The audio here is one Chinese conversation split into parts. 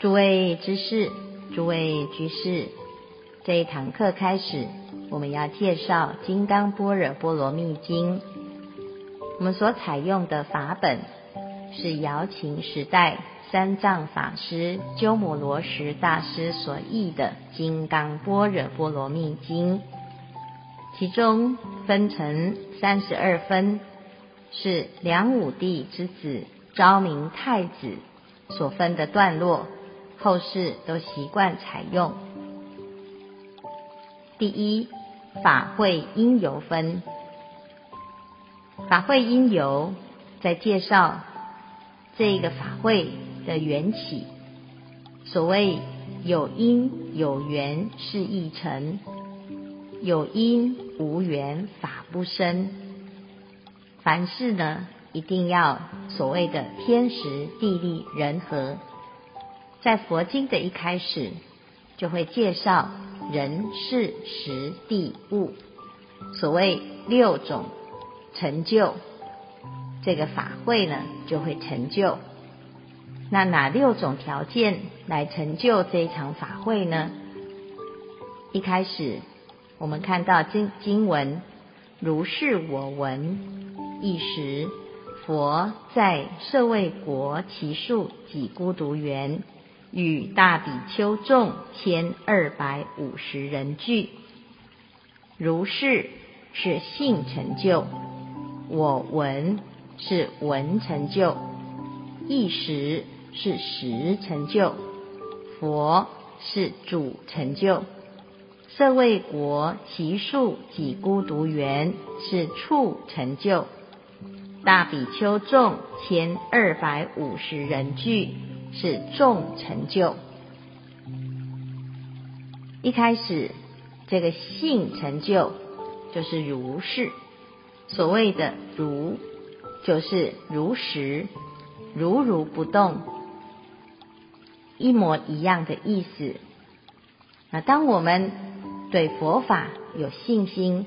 诸位知识，诸位居士，这一堂课开始，我们要介绍《金刚般若波罗蜜经》。我们所采用的法本是尧秦时代三藏法师鸠摩罗什大师所译的《金刚般若波罗蜜经》，其中分成三十二分，是梁武帝之子昭明太子所分的段落。后世都习惯采用。第一，法会因由分。法会因由在介绍这个法会的缘起。所谓有因有缘是一成，有因无缘法不生。凡事呢，一定要所谓的天时地利人和。在佛经的一开始，就会介绍人事时地物，所谓六种成就，这个法会呢就会成就。那哪六种条件来成就这一场法会呢？一开始我们看到经经文，如是我闻，一时佛在舍卫国只树给孤独园。与大比丘众千二百五十人俱，如是是性成就，我闻是闻成就，一时是时成就，佛是主成就，舍卫国其数几孤独园是处成就，大比丘众千二百五十人俱。是众成就。一开始，这个性成就就是如是。所谓的如，就是如实、如如不动、一模一样的意思。那当我们对佛法有信心，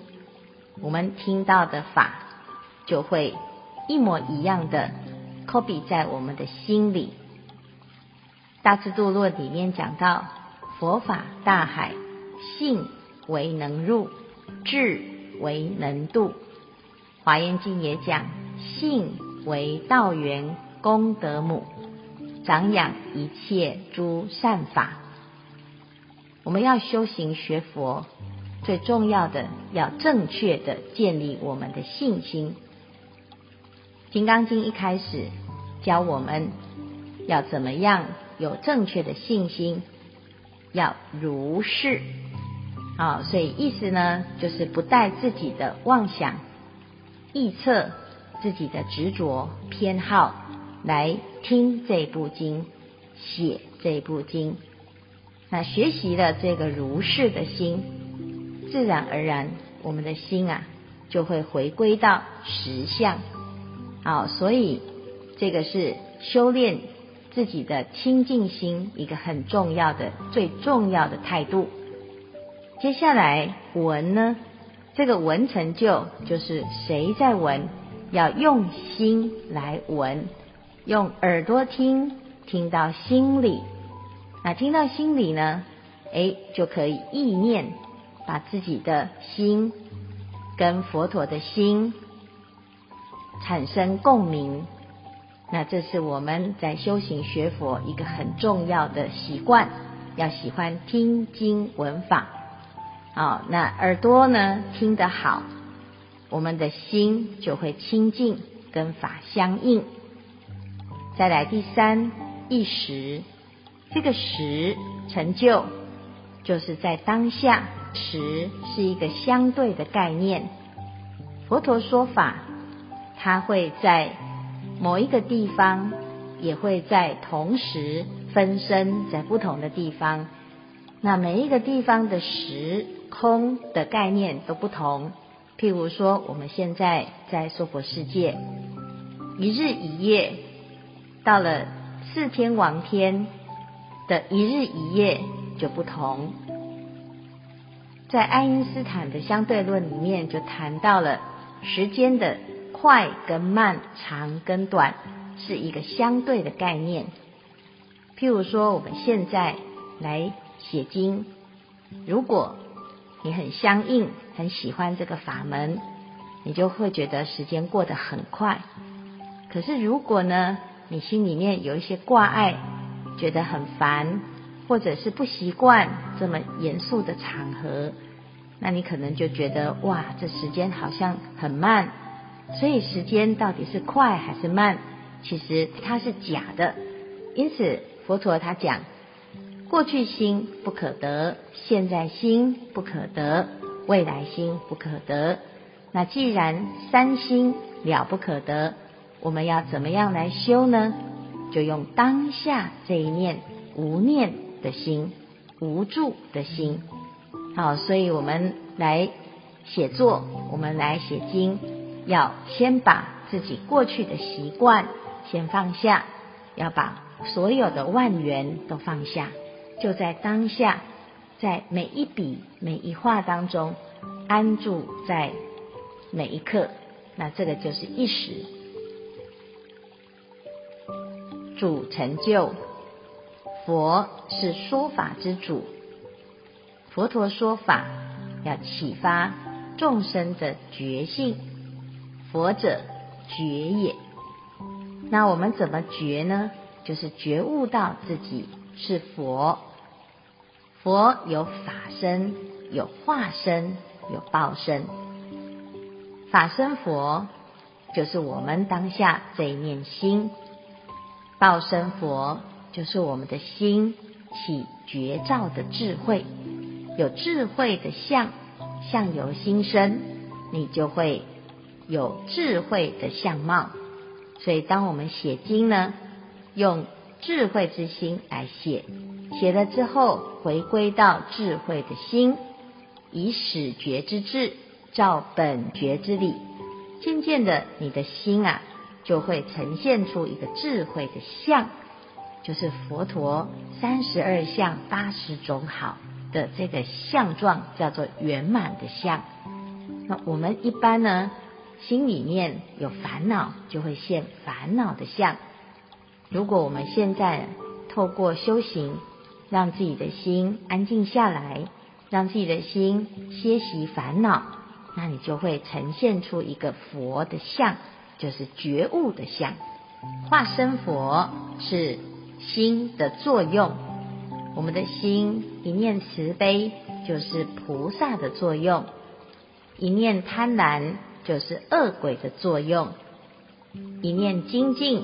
我们听到的法就会一模一样的 copy 在我们的心里。大智度论里面讲到，佛法大海，性为能入，智为能度。华严经也讲，性为道源，功德母，长养一切诸善法。我们要修行学佛，最重要的要正确的建立我们的信心。金刚经一开始教我们要怎么样。有正确的信心，要如是啊，所以意思呢，就是不带自己的妄想、臆测、自己的执着、偏好来听这部经、写这部经。那学习了这个如是的心，自然而然，我们的心啊，就会回归到实相。好，所以这个是修炼。自己的清净心，一个很重要的、最重要的态度。接下来闻呢，这个闻成就就是谁在闻？要用心来闻，用耳朵听，听到心里。那听到心里呢，哎，就可以意念，把自己的心跟佛陀的心产生共鸣。那这是我们在修行学佛一个很重要的习惯，要喜欢听经闻法。好，那耳朵呢，听得好，我们的心就会清净，跟法相应。再来第三，一时，这个时成就，就是在当下。时是一个相对的概念。佛陀说法，他会在。某一个地方也会在同时分身在不同的地方，那每一个地方的时空的概念都不同。譬如说，我们现在在娑婆世界，一日一夜，到了四天王天的一日一夜就不同。在爱因斯坦的相对论里面，就谈到了时间的。快跟慢，长跟短，是一个相对的概念。譬如说，我们现在来写经，如果你很相应、很喜欢这个法门，你就会觉得时间过得很快。可是如果呢，你心里面有一些挂碍，觉得很烦，或者是不习惯这么严肃的场合，那你可能就觉得哇，这时间好像很慢。所以时间到底是快还是慢？其实它是假的。因此佛陀他讲，过去心不可得，现在心不可得，未来心不可得。那既然三心了不可得，我们要怎么样来修呢？就用当下这一念无念的心，无助的心。好，所以我们来写作，我们来写经。要先把自己过去的习惯先放下，要把所有的万缘都放下，就在当下，在每一笔每一画当中安住在每一刻，那这个就是一时。主成就，佛是说法之主，佛陀说法要启发众生的觉性。佛者觉也，那我们怎么觉呢？就是觉悟到自己是佛。佛有法身，有化身，有报身。法身佛就是我们当下这一念心，报身佛就是我们的心起觉照的智慧，有智慧的相，相由心生，你就会。有智慧的相貌，所以当我们写经呢，用智慧之心来写，写了之后回归到智慧的心，以始觉之智照本觉之理，渐渐的你的心啊就会呈现出一个智慧的相，就是佛陀三十二相八十种好的这个相状，叫做圆满的相。那我们一般呢，心里面有烦恼，就会现烦恼的相。如果我们现在透过修行，让自己的心安静下来，让自己的心歇息烦恼，那你就会呈现出一个佛的相，就是觉悟的相。化身佛是心的作用，我们的心一念慈悲，就是菩萨的作用；一念贪婪。就是恶鬼的作用，一念精进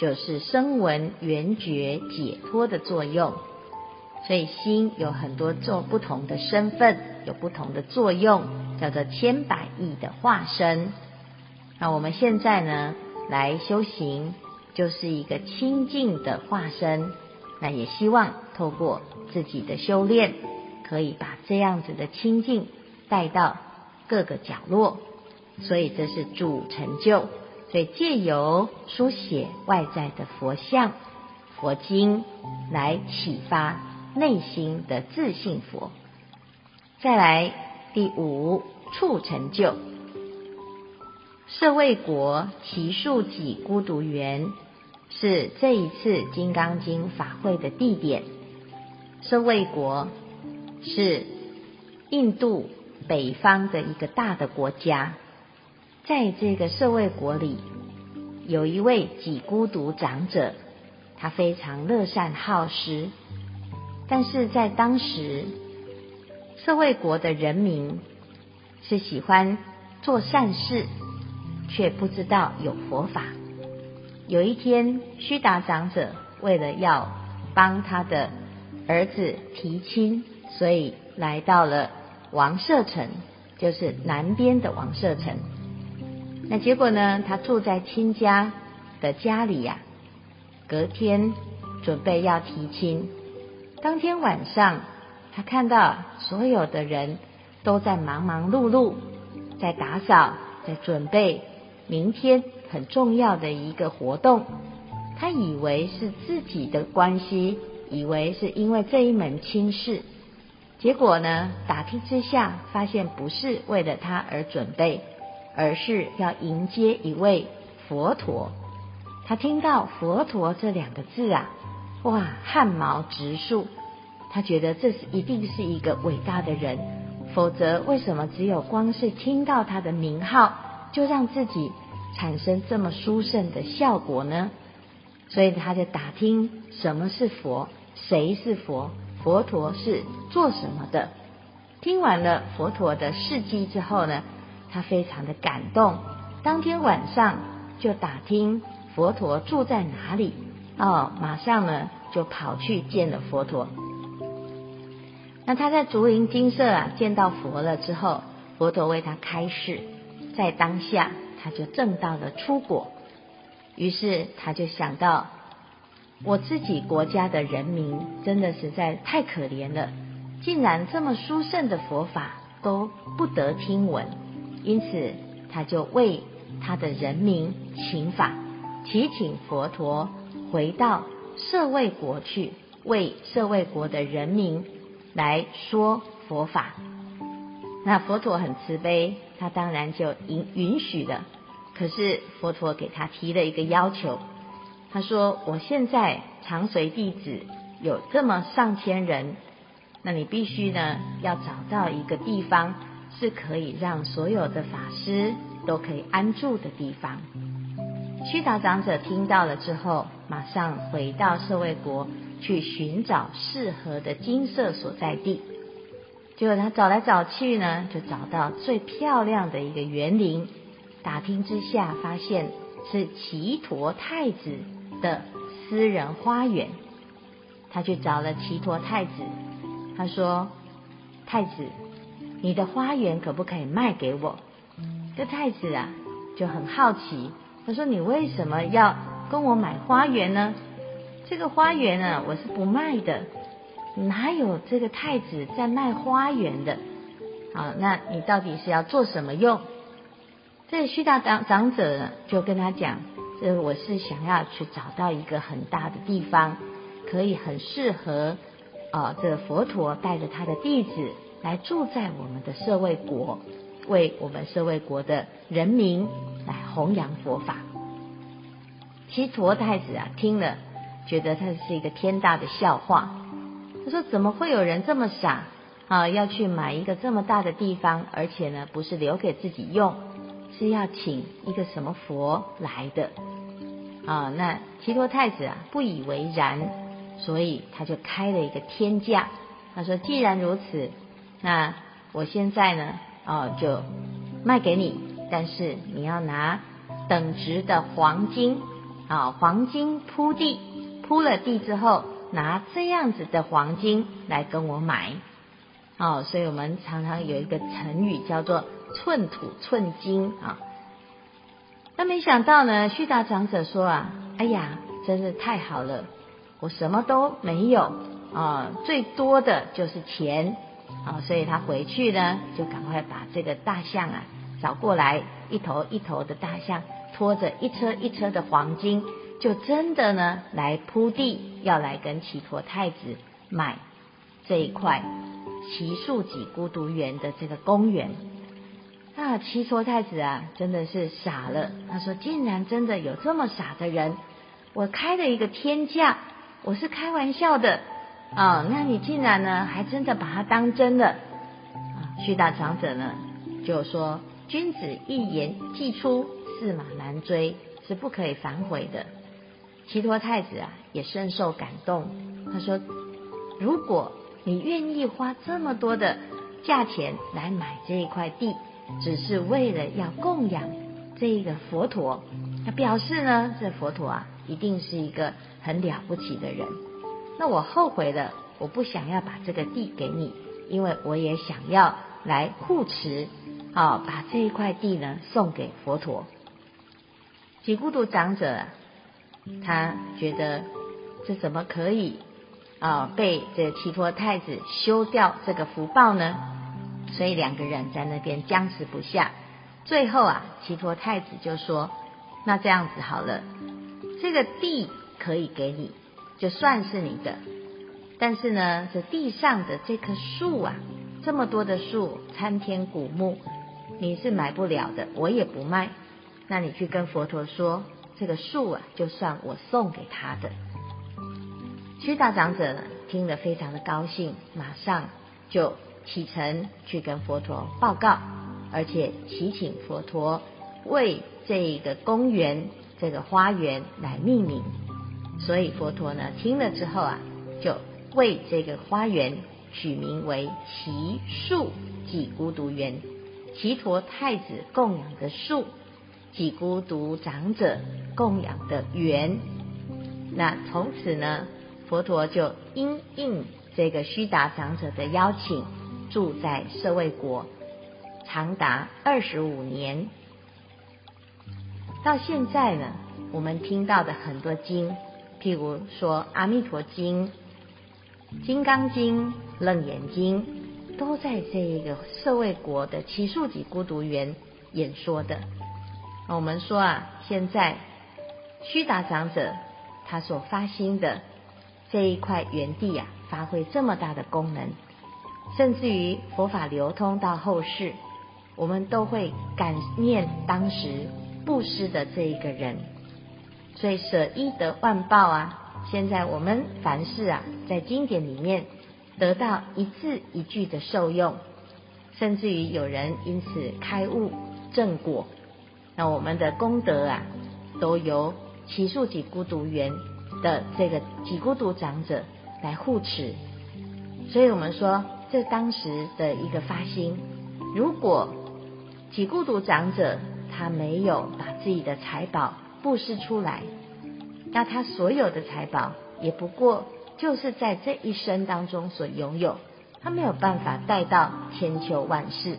就是声闻缘觉解脱的作用，所以心有很多种不同的身份，有不同的作用，叫做千百亿的化身。那我们现在呢，来修行，就是一个清净的化身。那也希望透过自己的修炼，可以把这样子的清净带到各个角落。所以这是主成就，所以借由书写外在的佛像、佛经来启发内心的自性佛。再来第五处成就，舍卫国只树己孤独园是这一次金刚经法会的地点。舍卫国是印度北方的一个大的国家。在这个社卫国里，有一位几孤独长者，他非常乐善好施，但是在当时，社卫国的人民是喜欢做善事，却不知道有佛法。有一天，须达长者为了要帮他的儿子提亲，所以来到了王舍城，就是南边的王舍城。那结果呢？他住在亲家的家里呀、啊。隔天准备要提亲，当天晚上，他看到所有的人都在忙忙碌碌，在打扫，在准备明天很重要的一个活动。他以为是自己的关系，以为是因为这一门亲事。结果呢？打听之下，发现不是为了他而准备。而是要迎接一位佛陀，他听到佛陀这两个字啊，哇，汗毛直竖。他觉得这是一定是一个伟大的人，否则为什么只有光是听到他的名号，就让自己产生这么殊胜的效果呢？所以他就打听什么是佛，谁是佛，佛陀是做什么的。听完了佛陀的事迹之后呢，他非常的感动。当天晚上就打听佛陀住在哪里，哦，马上呢就跑去见了佛陀。那他在竹林精舍啊见到佛了之后，佛陀为他开示，在当下他就证到了初果。于是他就想到，我自己国家的人民真的实在太可怜了，竟然这么殊胜的佛法都不得听闻，因此他就为他的人民请法，祈请佛陀回到舍卫国去，为舍卫国的人民来说佛法。那佛陀很慈悲，他当然就允允许了。可是佛陀给他提了一个要求，他说：“我现在常随弟子有这么上千人，那你必须呢要找到一个地方，是可以让所有的法师。”都可以安住的地方。须达长者听到了之后，马上回到舍卫国去寻找适合的金色所在地。结果他找来找去呢，就找到最漂亮的一个园林。打听之下，发现是只陀太子的私人花园。他去找了只陀太子，他说：“太子，你的花园可不可以卖给我？”这太子啊就很好奇，他说：“你为什么要跟我买花园呢？这个花园呢，我是不卖的，哪有这个太子在卖花园的？好，那你到底是要做什么用？”这须大长长者呢就跟他讲：“这我是想要去找到一个很大的地方，可以很适合啊，这个佛陀带着他的弟子来住在我们的社卫国。”为我们社卫国的人民来弘扬佛法。只陀太子啊，听了觉得他是一个天大的笑话。他说：“怎么会有人这么傻啊？要去买一个这么大的地方，而且呢，不是留给自己用，是要请一个什么佛来的啊？”那只陀太子啊，不以为然，所以他就开了一个天价。他说：“既然如此，那我现在呢？”哦，就卖给你，但是你要拿等值的黄金啊，黄金铺地，铺了地之后，拿这样子的黄金来跟我买。哦，所以我们常常有一个成语叫做“寸土寸金”啊。那没想到呢，须达长者说啊，哎呀，真是太好了，我什么都没有啊，最多的就是钱。啊，所以他回去呢，就赶快把这个大象啊找过来，一头一头的大象拖着一车一车的黄金，就真的呢来铺地，要来跟只陀太子买这一块奇树几孤独园的这个公园。那只陀太子啊，真的是傻了。他说：“竟然真的有这么傻的人！我开了一个天价，我是开玩笑的。”啊、哦，那你竟然呢，还真的把它当真的？啊，须达长者呢就说：“君子一言既出，驷马难追，是不可以反悔的。”只陀太子啊也深受感动，他说：“如果你愿意花这么多的价钱来买这一块地，只是为了要供养这个佛陀，他表示呢，这佛陀啊一定是一个很了不起的人。”那我后悔了，我不想要把这个地给你，因为我也想要来护持，啊，把这一块地呢送给佛陀。只孤独长者，他觉得这怎么可以啊被这只陀太子休掉这个福报呢？所以两个人在那边僵持不下。最后啊，只陀太子就说：“那这样子好了，这个地可以给你。”就算是你的，但是呢，这地上的这棵树啊，这么多的树，参天古木，你是买不了的，我也不卖。那你去跟佛陀说，这个树啊，就算我送给他的。须达长者，听了非常的高兴，马上就启程去跟佛陀报告，而且祈请佛陀为这个公园、这个花园来命名。所以佛陀呢，听了之后啊，就为这个花园取名为奇树给孤独园，奇陀太子供养的树，给孤独长者供养的园。那从此呢，佛陀就因应这个须达长者的邀请，住在舍卫国，长达二十五年。到现在呢，我们听到的很多经，譬如说《阿弥陀经》、《金刚经》、《楞严经》，都在这一个舍卫国的只树集孤独园演说的。我们说啊，现在须达长者他所发心的。这一块园地啊，发挥这么大的功能，甚至于佛法流通到后世，我们都会感念当时布施的这一个人。所以舍一得万报啊！现在我们凡事啊，在经典里面得到一字一句的受用，甚至于有人因此开悟正果，那我们的功德啊，都由只树给孤独园。的这个给孤独长者来护持，所以我们说，这当时的一个发心，如果给孤独长者他没有把自己的财宝布施出来，那他所有的财宝也不过就是在这一生当中所拥有，他没有办法带到千秋万世，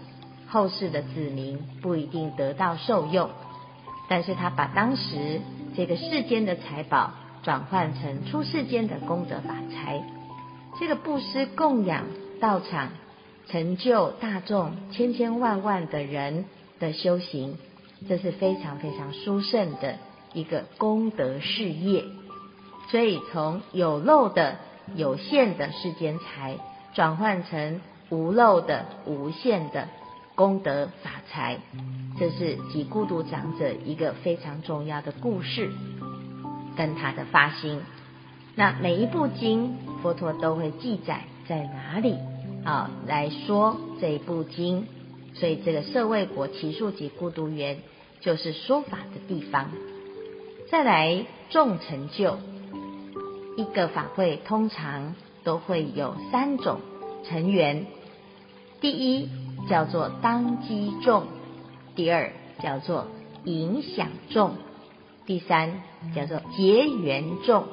后世的子民不一定得到受用，但是他把当时这个世间的财宝。转换成出世间的功德法财，这个布施供养道场，成就大众千千万万的人的修行，这是非常非常殊胜的一个功德事业。所以从有漏的有限的世间财，转换成无漏的无限的功德法财，这是给孤独长者一个非常重要的故事。跟他的发心，那每一部经佛陀都会记载在哪里啊？来说这一部经，所以这个舍卫国只树给孤独园就是说法的地方。再来重成就，一个法会通常都会有三种成员，第一叫做当机众，第二叫做影响众。第三叫做结缘众，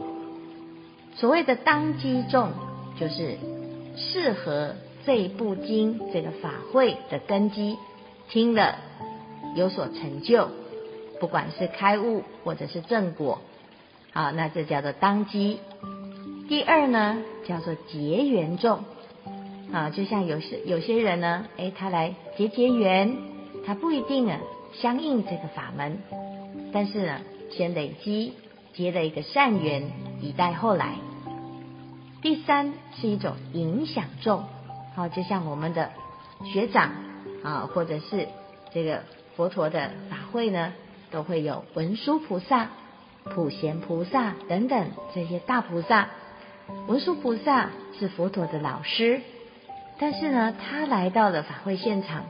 所谓的当机众，就是适合这部经这个法会的根基，听了有所成就，不管是开悟或者是正果，好，那这叫做当机。第二呢，叫做结缘众，啊，就像有些有些人呢，诶，他来结结缘，他不一定啊相应这个法门，但是呢。先累积结了一个善缘，以待后来。第三是一种影响众，好，就像我们的学长啊，或者是这个佛陀的法会呢，都会有文殊菩萨、普贤菩萨等等这些大菩萨。文殊菩萨是佛陀的老师，但是呢，他来到了法会现场，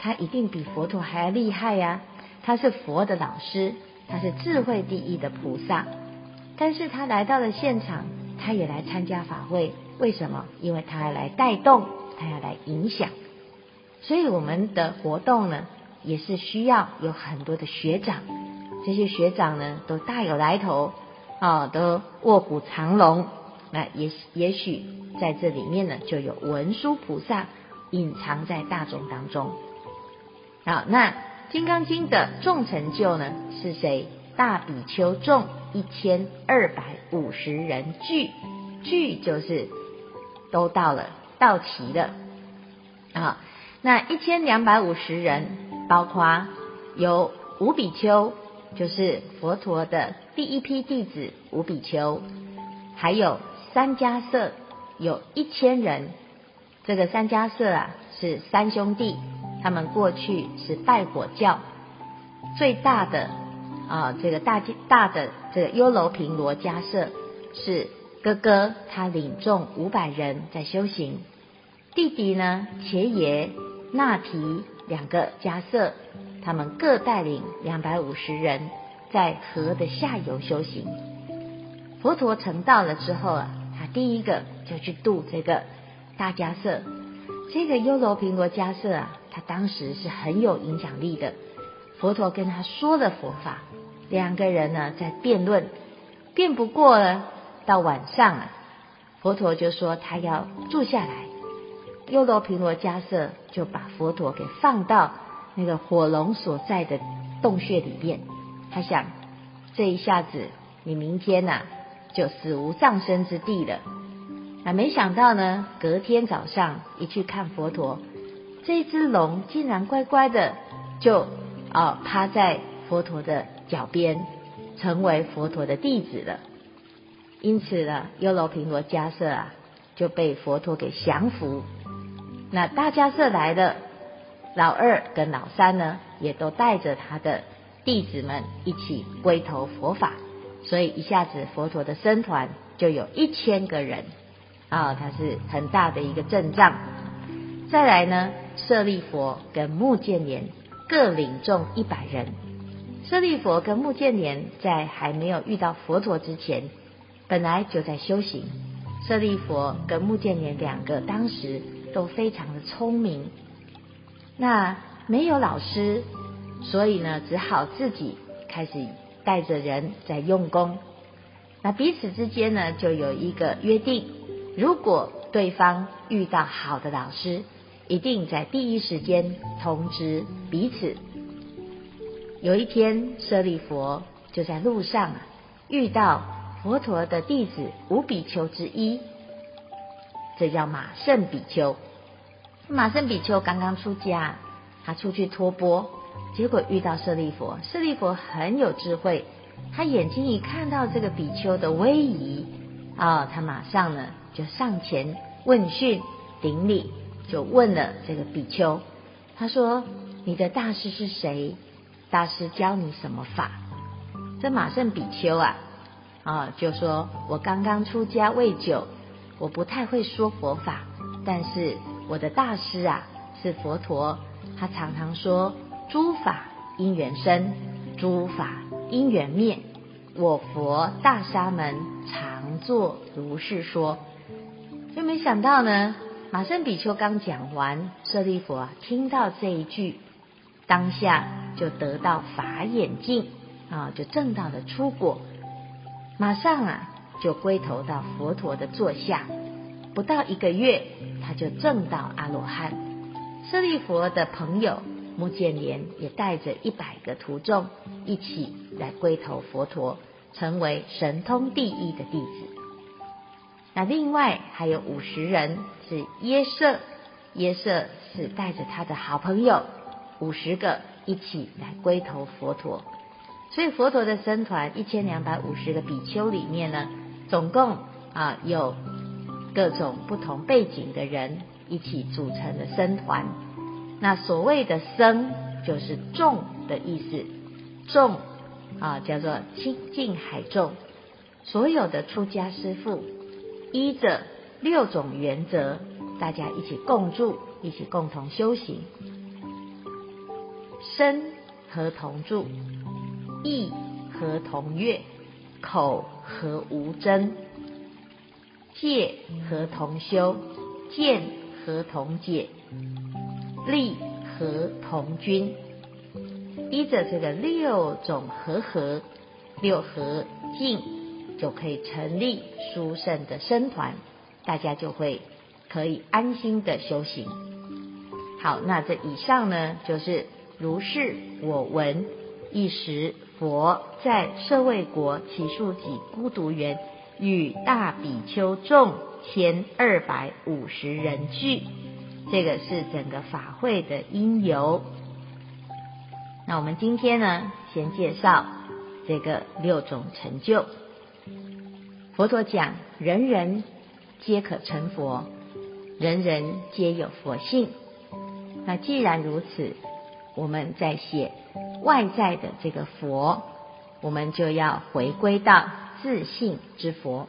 他一定比佛陀还要厉害呀，他是佛的老师。他是智慧第一的菩萨，但是他来到了现场，他也来参加法会。为什么？因为他要来带动，他要来影响。所以我们的活动呢，也是需要有很多的学长。这些学长呢，都大有来头啊，都卧虎藏龙。那也也许在这里面呢，就有文殊菩萨隐藏在大众当中。好，那。《金刚经》的众成就呢，是谁？大比丘众一千二百五十人聚，聚就是都到了，到齐了啊。那一千两百五十人，包括有五比丘，就是佛陀的第一批弟子五比丘，还有三迦舍，有一千人。这个三迦舍啊，是三兄弟。他们过去是拜火教，最大的啊，这个大大的这个优楼频罗迦舍是哥哥他领众五百人在修行，弟弟呢，伽耶、那提两个迦叶，他们各带领两百五十人在河的下游修行。佛陀成道了之后啊，他第一个就去度这个大迦叶。这个优楼频螺迦叶啊，他当时是很有影响力的。佛陀跟他说了佛法，两个人呢在辩论，辩不过了。到晚上啊，佛陀就说他要住下来。优楼频罗迦瑟就把佛陀给放到那个火龙所在的洞穴里面。他想，这一下子你明天呐、啊、就死无葬身之地了。那没想到呢，隔天早上一去看佛陀，这只龙竟然乖乖的就啊、趴在佛陀的脚边，成为佛陀的弟子了。因此呢，优楼频罗迦瑟啊就被佛陀给降服。那大迦叶来了，老二跟老三呢也都带着他的弟子们一起归投佛法，所以一下子佛陀的僧团就有一千个人啊，它是很大的一个阵仗。再来呢，舍利佛跟目犍连各领众一百人。舍利佛跟目犍连在还没有遇到佛陀之前。本来就在修行，舍利佛跟目犍连两个当时都非常的聪明，那没有老师，所以呢，只好自己开始带着人在用功。那彼此之间呢，就有一个约定：如果对方遇到好的老师，一定在第一时间通知彼此。有一天，舍利佛就在路上遇到。佛陀的弟子五比丘之一，这叫马胜比丘。马胜比丘刚刚出家，他出去托钵，结果遇到舍利佛。舍利佛很有智慧，他眼睛一看到这个比丘的威仪啊、他马上呢就上前问讯顶礼，就问了这个比丘。他说：“你的大师是谁？大师教你什么法？”这马胜比丘啊。啊，就说我刚刚出家未久，我不太会说佛法，但是我的大师啊是佛陀，他常常说诸法因缘生，诸法因缘灭，我佛大沙门常作如是说。又没想到呢，马胜比丘刚讲完，舍利弗啊听到这一句，当下就得到法眼净啊，就证到了初果。马上啊，就归投到佛陀的座下，不到一个月，他就证到阿罗汉。舍利佛的朋友目犍连也带着一百个徒众一起来归投佛陀，成为神通第一的弟子。那另外还有五十人是耶舍，耶舍是带着他的好朋友五十个一起来归投佛陀。所以佛陀的僧团一千两百五十个比丘里面呢，总共啊有各种不同背景的人一起组成的僧团。那所谓的僧就是众的意思，众啊叫做亲近海众。所有的出家师父依着六种原则，大家一起共住，一起共同修行，身和同住。意和同悦，口和无争，戒和同修，见和同解，利和同均。依着这个六种和合、六和敬，就可以成立殊胜的僧团，大家就会可以安心的修行。好，那这以上呢，就是如是我闻。一时，佛在舍卫国起树给孤独园，与大比丘众千二百五十人俱。这个是整个法会的因由。那我们今天呢，先介绍这个六种成就。佛陀讲，人人皆可成佛，人人皆有佛性。那既然如此，我们在写。外在的这个佛，我们就要回归到自性之佛。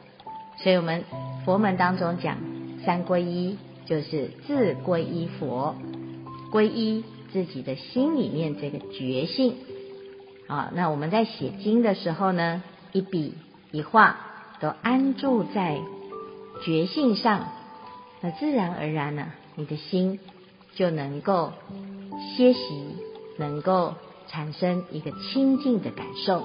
所以我们佛门当中讲三皈依，就是自皈依佛，皈依自己的心里面这个觉性。啊，那我们在写经的时候呢，一笔一画都安住在觉性上，那自然而然呢，你的心就能够歇息，能够产生一个清净的感受。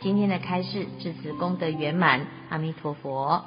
今天的开示，至此功德圆满，阿弥陀佛。